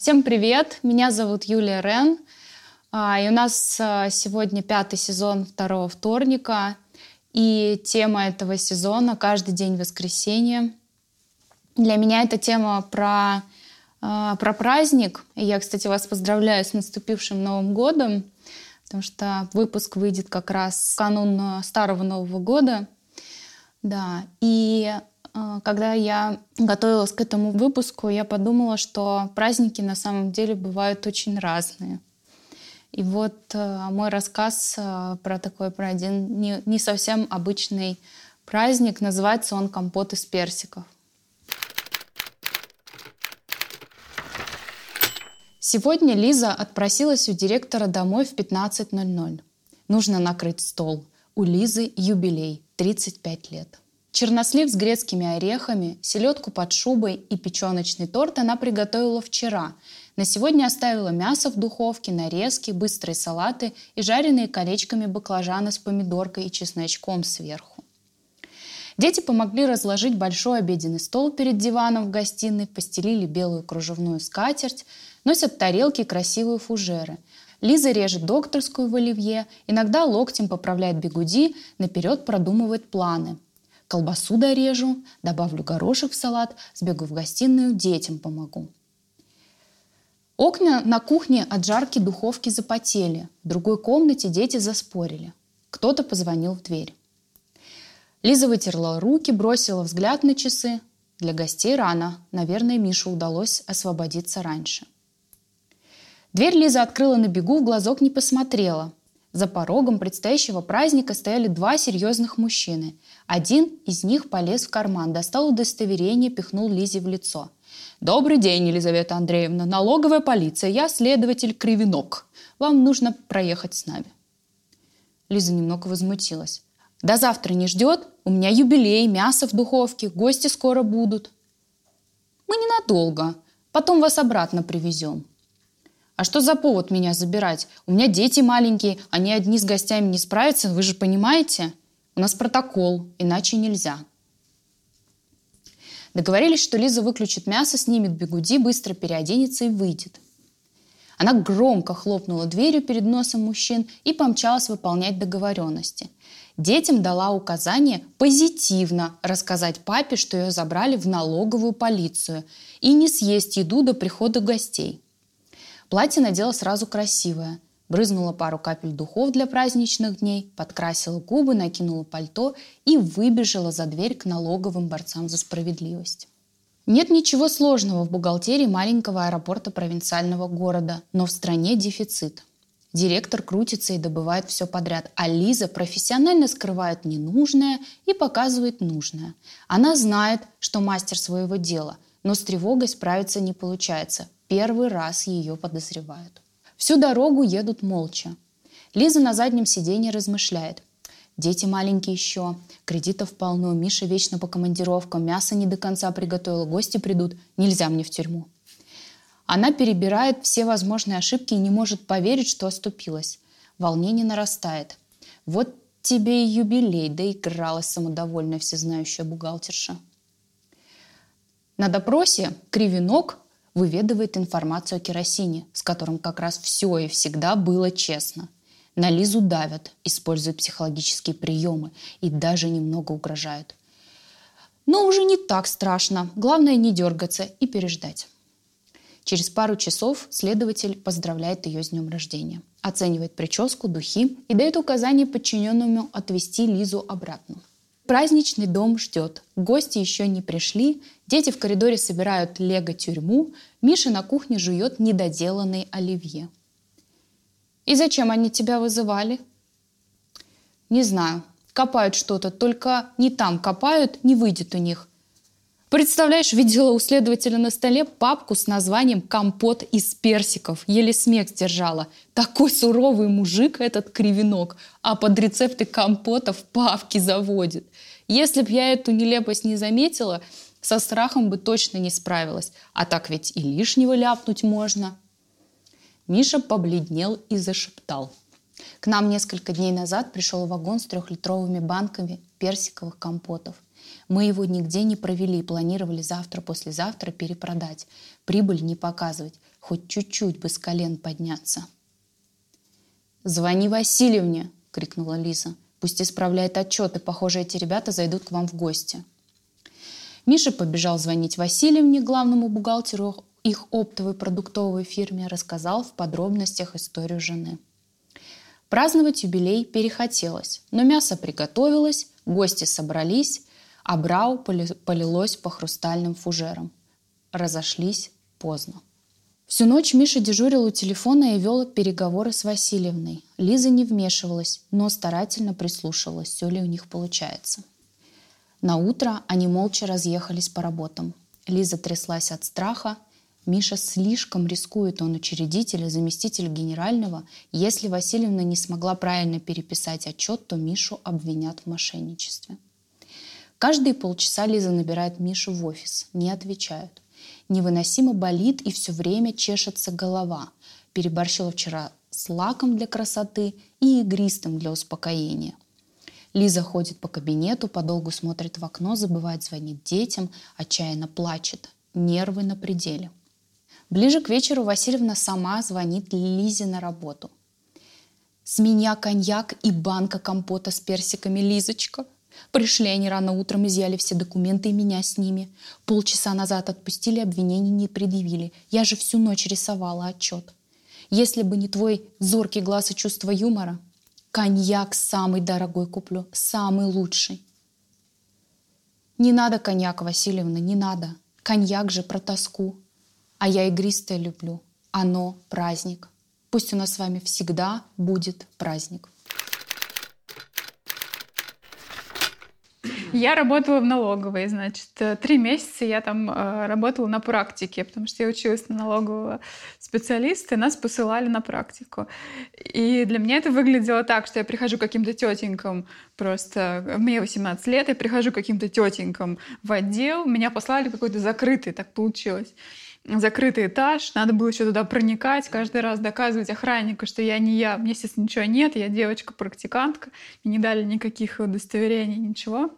Всем привет! Меня зовут Юлия Рен. А, и у нас а, сегодня пятый сезон второго вторника. И тема этого сезона «Каждый день воскресенья». Для меня эта тема про, а, про праздник. Я, кстати, вас поздравляю с наступившим Новым годом, потому что выпуск выйдет как раз в канун Старого Нового года. Да, и когда я готовилась к этому выпуску, я подумала, что праздники на самом деле бывают очень разные. И вот э, мой рассказ э, про такой, про один не, не совсем обычный праздник, называется он «Компот из персиков». Сегодня Лиза отпросилась у директора домой в 15.00. Нужно накрыть стол. У Лизы юбилей – 35 лет. Чернослив с грецкими орехами, селедку под шубой и печеночный торт она приготовила вчера. На сегодня оставила мясо в духовке, нарезки, быстрые салаты и жареные колечками баклажаны с помидоркой и чесночком сверху. Дети помогли разложить большой обеденный стол перед диваном в гостиной, постелили белую кружевную скатерть, носят тарелки и красивые фужеры. Лиза режет докторскую в оливье, иногда локтем поправляет бегуди, наперед продумывает планы – Колбасу дорежу, добавлю горошек в салат, сбегу в гостиную, детям помогу. Окна на кухне от жарки духовки запотели. В другой комнате дети заспорили. Кто-то позвонил в дверь. Лиза вытерла руки, бросила взгляд на часы. Для гостей рано. Наверное, Мише удалось освободиться раньше. Дверь Лиза открыла на бегу, в глазок не посмотрела. За порогом предстоящего праздника стояли два серьезных мужчины. Один из них полез в карман, достал удостоверение, пихнул Лизе в лицо. «Добрый день, Елизавета Андреевна. Налоговая полиция. Я следователь Кривинок. Вам нужно проехать с нами». Лиза немного возмутилась. «До завтра не ждет? У меня юбилей, мясо в духовке, гости скоро будут». «Мы ненадолго. Потом вас обратно привезем». А что за повод меня забирать? У меня дети маленькие, они одни с гостями не справятся, вы же понимаете? У нас протокол, иначе нельзя. Договорились, что Лиза выключит мясо, снимет бегуди, быстро переоденется и выйдет. Она громко хлопнула дверью перед носом мужчин и помчалась выполнять договоренности. Детям дала указание позитивно рассказать папе, что ее забрали в налоговую полицию и не съесть еду до прихода гостей – Платье надела сразу красивое. Брызнула пару капель духов для праздничных дней, подкрасила губы, накинула пальто и выбежала за дверь к налоговым борцам за справедливость. Нет ничего сложного в бухгалтерии маленького аэропорта провинциального города, но в стране дефицит. Директор крутится и добывает все подряд, а Лиза профессионально скрывает ненужное и показывает нужное. Она знает, что мастер своего дела, но с тревогой справиться не получается первый раз ее подозревают. Всю дорогу едут молча. Лиза на заднем сиденье размышляет. Дети маленькие еще, кредитов полно, Миша вечно по командировкам, мясо не до конца приготовила, гости придут, нельзя мне в тюрьму. Она перебирает все возможные ошибки и не может поверить, что оступилась. Волнение нарастает. Вот тебе и юбилей, доигралась самодовольная всезнающая бухгалтерша. На допросе Кривинок выведывает информацию о керосине, с которым как раз все и всегда было честно. На Лизу давят, используют психологические приемы и даже немного угрожают. Но уже не так страшно. Главное не дергаться и переждать. Через пару часов следователь поздравляет ее с днем рождения, оценивает прическу, духи и дает указание подчиненному отвезти Лизу обратно. Праздничный дом ждет. Гости еще не пришли. Дети в коридоре собирают лего-тюрьму. Миша на кухне жует недоделанный оливье. «И зачем они тебя вызывали?» «Не знаю. Копают что-то, только не там копают, не выйдет у них. Представляешь, видела у следователя на столе папку с названием «Компот из персиков». Еле смех сдержала. Такой суровый мужик этот кривенок, а под рецепты компотов папки заводит. Если б я эту нелепость не заметила, со страхом бы точно не справилась. А так ведь и лишнего ляпнуть можно. Миша побледнел и зашептал. К нам несколько дней назад пришел вагон с трехлитровыми банками персиковых компотов – мы его нигде не провели, планировали завтра-послезавтра перепродать. Прибыль не показывать. хоть чуть-чуть бы с колен подняться. «Звони Васильевне!» — крикнула Лиза. «Пусть исправляет отчеты, похоже, эти ребята зайдут к вам в гости». Миша побежал звонить Васильевне, главному бухгалтеру их оптовой продуктовой фирме, рассказал в подробностях историю жены. Праздновать юбилей перехотелось, но мясо приготовилось, гости собрались, а брау полилось по хрустальным фужерам. Разошлись поздно. Всю ночь Миша дежурил у телефона и вел переговоры с Васильевной. Лиза не вмешивалась, но старательно прислушивалась, все ли у них получается. На утро они молча разъехались по работам. Лиза тряслась от страха, Миша слишком рискует, он учредитель и заместитель генерального. Если Васильевна не смогла правильно переписать отчет, то Мишу обвинят в мошенничестве. Каждые полчаса Лиза набирает Мишу в офис. Не отвечают. Невыносимо болит и все время чешется голова. Переборщила вчера с лаком для красоты и игристым для успокоения. Лиза ходит по кабинету, подолгу смотрит в окно, забывает звонить детям, отчаянно плачет. Нервы на пределе. Ближе к вечеру Васильевна сама звонит Лизе на работу. «С меня коньяк и банка компота с персиками, Лизочка!» Пришли они рано утром, изъяли все документы и меня с ними. Полчаса назад отпустили, обвинений не предъявили. Я же всю ночь рисовала отчет. Если бы не твой зоркий глаз и чувство юмора, коньяк самый дорогой куплю, самый лучший. Не надо коньяк, Васильевна, не надо. Коньяк же про тоску. А я игристое люблю. Оно праздник. Пусть у нас с вами всегда будет праздник. Я работала в налоговой, значит, э, три месяца я там э, работала на практике, потому что я училась на налогового специалиста, и нас посылали на практику. И для меня это выглядело так, что я прихожу к каким-то тетенькам, просто мне 18 лет, я прихожу к каким-то тетенькам в отдел, меня послали какой-то закрытый, так получилось закрытый этаж, надо было еще туда проникать, каждый раз доказывать охраннику, что я не я, мне, естественно, ничего нет, я девочка-практикантка, мне не дали никаких удостоверений, ничего.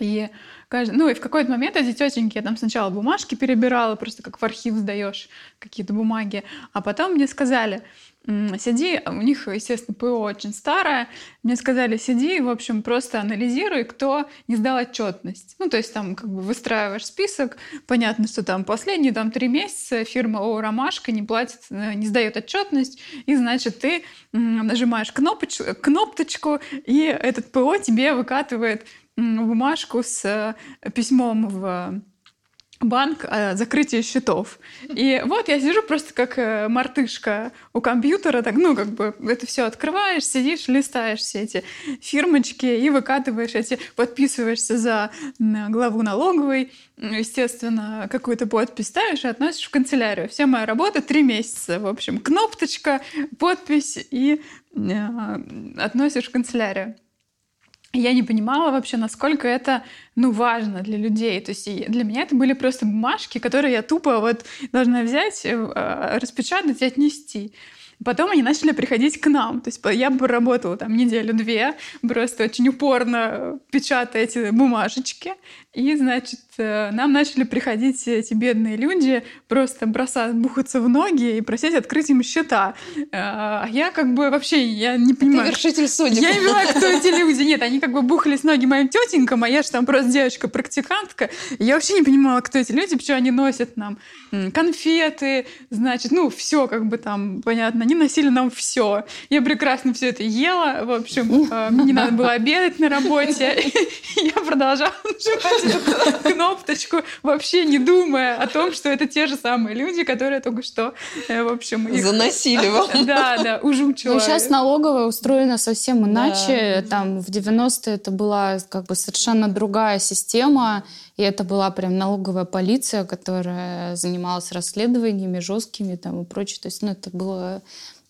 И, ну, и в какой-то момент эти тетеньки, я там сначала бумажки перебирала, просто как в архив сдаешь какие-то бумаги, а потом мне сказали, сиди, у них, естественно, ПО очень старое, мне сказали, сиди, в общем, просто анализируй, кто не сдал отчетность. Ну, то есть там как бы выстраиваешь список, понятно, что там последние там три месяца фирма ООО «Ромашка» не платит, э, не сдает отчетность, и, значит, ты нажимаешь кнопоч кнопочку, и этот ПО тебе выкатывает бумажку с э, письмом в банк о закрытии счетов. И вот я сижу просто как э, мартышка у компьютера, так, ну, как бы это все открываешь, сидишь, листаешь все эти фирмочки и выкатываешь эти, подписываешься за главу налоговой, естественно, какую-то подпись ставишь и относишь в канцелярию. Вся моя работа три месяца, в общем, кнопочка, подпись и э, относишь в канцелярию я не понимала вообще, насколько это, ну, важно для людей. То есть для меня это были просто бумажки, которые я тупо вот должна взять, э, распечатать и отнести. Потом они начали приходить к нам. То есть я бы работала там неделю-две, просто очень упорно печатая эти бумажечки. И, значит, э, нам начали приходить эти бедные люди, просто бросать, бухаться в ноги и просить открыть им счета. Э, а я как бы вообще, я не понимаю... Ты вершитель судеб. Я не понимаю, кто эти люди. Нет, они как бы бухались ноги моим тетенькам, а я же там просто девочка-практикантка. Я вообще не понимала, кто эти люди, почему они носят нам конфеты, значит, ну, все как бы там, понятно, они носили нам все. Я прекрасно все это ела, в общем, э, мне не надо было обедать на работе. Я продолжала нажимать кнопочку, вообще не думая о том, что это те же самые люди, которые только что, э, в общем... Их... Заносили вам. Да, да, ужучила. Ну, сейчас налоговая устроена совсем иначе. Да. Там в 90-е это была как бы совершенно другая система, и это была прям налоговая полиция, которая занималась расследованиями жесткими там и прочее. То есть, ну, это было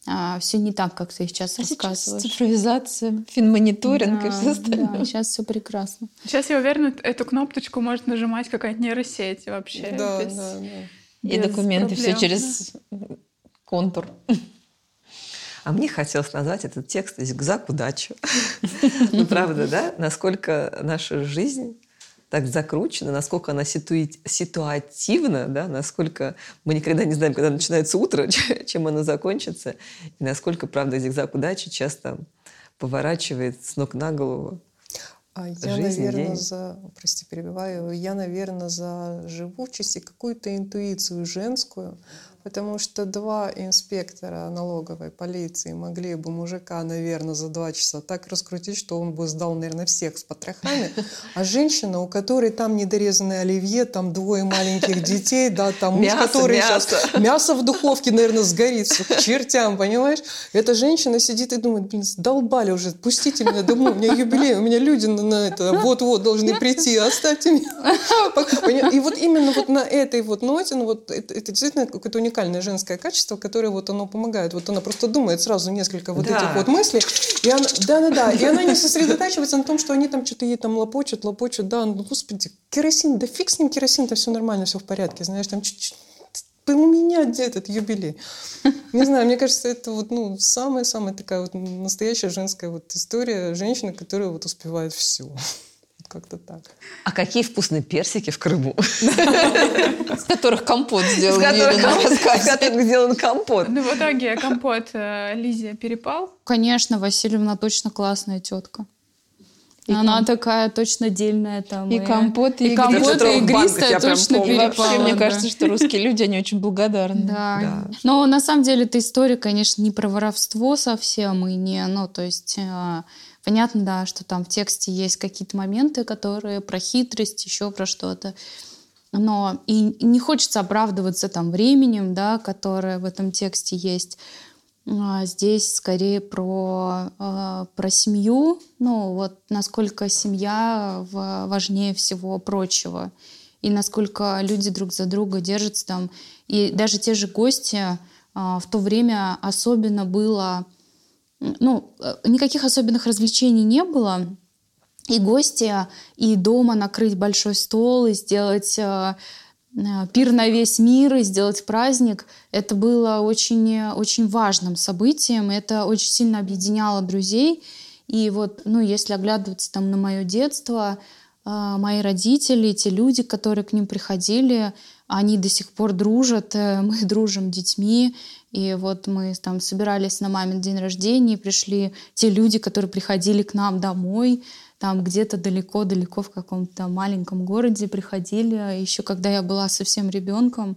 а, все не так, как ты сейчас а рассказываешь. Сейчас цифровизация, финмониторинг да, и все остальное. Да, сейчас все прекрасно. Сейчас я уверена, эту кнопочку может нажимать какая-то нейросеть вообще. Да, без, да, да. Без и документы проблем, все через да. контур. А мне хотелось назвать этот текст «Зигзаг удачи». Ну, правда, да? Насколько наша жизнь так закручена, насколько она ситуи... ситуативна, да, насколько мы никогда не знаем, когда начинается утро, чем оно закончится, и насколько, правда, зигзаг удачи часто поворачивает с ног на голову а я, жизнь, наверное, день. за, прости, перебиваю, я, наверное, за живучесть и какую-то интуицию женскую, Потому что два инспектора налоговой полиции могли бы мужика, наверное, за два часа так раскрутить, что он бы сдал, наверное, всех с потрохами. А женщина, у которой там недорезанный оливье, там двое маленьких детей, да, там муж, мясо, который мясо. сейчас мясо в духовке, наверное, сгорит все к чертям, понимаешь? Эта женщина сидит и думает, блин, долбали уже, пустите меня домой, у меня юбилей, у меня люди на, на это вот-вот должны прийти, оставьте меня. И вот именно вот на этой вот ноте, ну вот это, это действительно какое-то уникальное женское качество, которое вот оно помогает. Вот она просто думает сразу несколько вот да. этих вот мыслей. И она, да, да, да. И она не сосредотачивается на том, что они там что-то ей там лопочут, лопочут. Да, ну, господи, керосин, да фиг с ним керосин-то все нормально, все в порядке. Знаешь, там чуть-чуть у меня где этот юбилей? Не знаю, мне кажется, это вот, ну, самая-самая такая вот настоящая женская вот история женщины, которая вот успевает все. Как-то так. А какие вкусные персики в Крыму? С которых компот сделан. С которых сделан компот. Ну, в итоге компот э, Лизе перепал? Конечно, Васильевна точно классная тетка. И Она ком... такая точно дельная там. И, и компот, и, и компот, и игристая точно перепала. Вообще, мне кажется, что русские люди, они очень благодарны. Да. да. Но на самом деле эта история, конечно, не про воровство совсем, и не, ну, то есть э, Понятно, да, что там в тексте есть какие-то моменты, которые про хитрость, еще про что-то. Но и не хочется оправдываться там временем, да, которое в этом тексте есть. А здесь скорее про, э, про семью, ну вот насколько семья важнее всего прочего, и насколько люди друг за друга держатся там. И даже те же гости э, в то время особенно было ну, э, никаких особенных развлечений не было. И гости, и дома накрыть большой стол, и сделать э, э, пир на весь мир, и сделать праздник, это было очень, очень важным событием. Это очень сильно объединяло друзей. И вот, ну, если оглядываться там на мое детство, мои родители, те люди, которые к ним приходили, они до сих пор дружат, мы дружим детьми, и вот мы там собирались на мамин день рождения, пришли те люди, которые приходили к нам домой, там где-то далеко-далеко в каком-то маленьком городе приходили, еще когда я была совсем ребенком.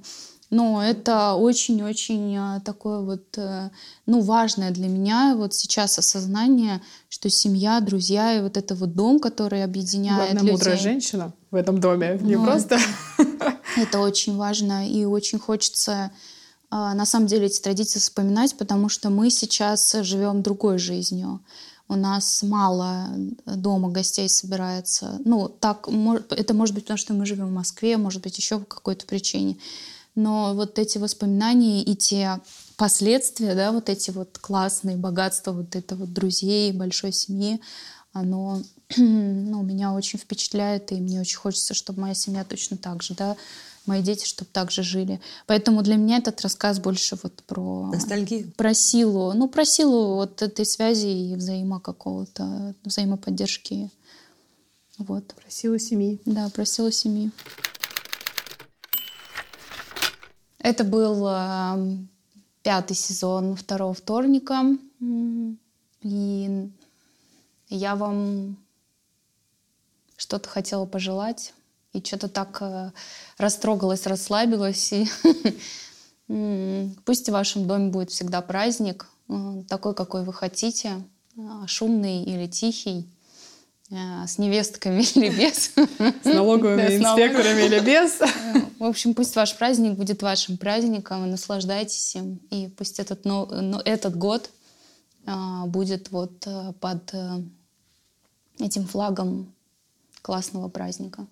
Но это очень-очень а, такое вот, э, ну, важное для меня вот сейчас осознание, что семья, друзья и вот это вот дом, который объединяет Главная людей. мудрая женщина в этом доме, не ну, просто. Это очень важно, и очень хочется а, на самом деле эти традиции вспоминать, потому что мы сейчас живем другой жизнью. У нас мало дома гостей собирается. Ну, так, это может быть потому, что мы живем в Москве, может быть, еще по какой-то причине. Но вот эти воспоминания и те последствия, да, вот эти вот классные богатства вот это вот друзей, большой семьи, оно ну, меня очень впечатляет, и мне очень хочется, чтобы моя семья точно так же, да, мои дети, чтобы так же жили. Поэтому для меня этот рассказ больше вот про... Ностальгию. Про силу. Ну, про силу вот этой связи и взаимо какого-то, взаимоподдержки. Вот. Про силу семьи. Да, про силу семьи. Это был э, пятый сезон второго вторника. И я вам что-то хотела пожелать и что-то так э, растрогалась, расслабилась. И пусть в вашем доме будет всегда праздник, э, такой, какой вы хотите, э, шумный или тихий, с невестками или без. С налоговыми инспекторами или без. В общем, пусть ваш праздник будет вашим праздником, наслаждайтесь им. И пусть этот, но, этот год будет вот под этим флагом классного праздника.